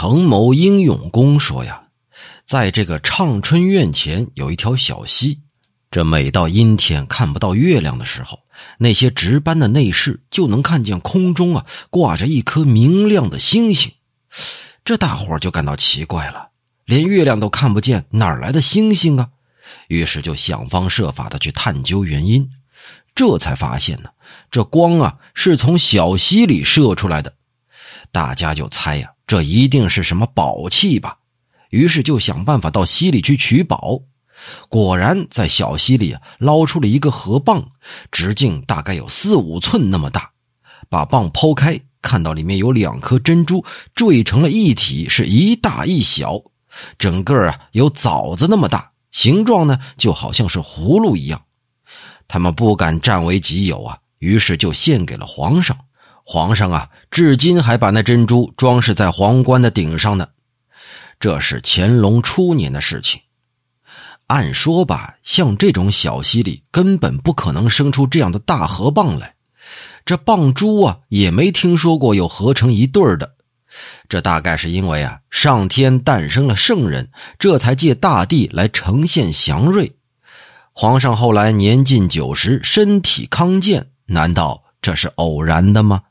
程某英勇公说呀，在这个畅春院前有一条小溪，这每到阴天看不到月亮的时候，那些值班的内侍就能看见空中啊挂着一颗明亮的星星。这大伙就感到奇怪了，连月亮都看不见，哪来的星星啊？于是就想方设法的去探究原因，这才发现呢，这光啊是从小溪里射出来的。大家就猜呀，这一定是什么宝器吧？于是就想办法到溪里去取宝。果然在小溪里捞出了一个河蚌，直径大概有四五寸那么大。把蚌剖开，看到里面有两颗珍珠缀成了一体，是一大一小，整个啊有枣子那么大，形状呢就好像是葫芦一样。他们不敢占为己有啊，于是就献给了皇上。皇上啊，至今还把那珍珠装饰在皇冠的顶上呢。这是乾隆初年的事情。按说吧，像这种小溪里根本不可能生出这样的大河蚌来。这蚌珠啊，也没听说过有合成一对儿的。这大概是因为啊，上天诞生了圣人，这才借大地来呈现祥瑞。皇上后来年近九十，身体康健，难道这是偶然的吗？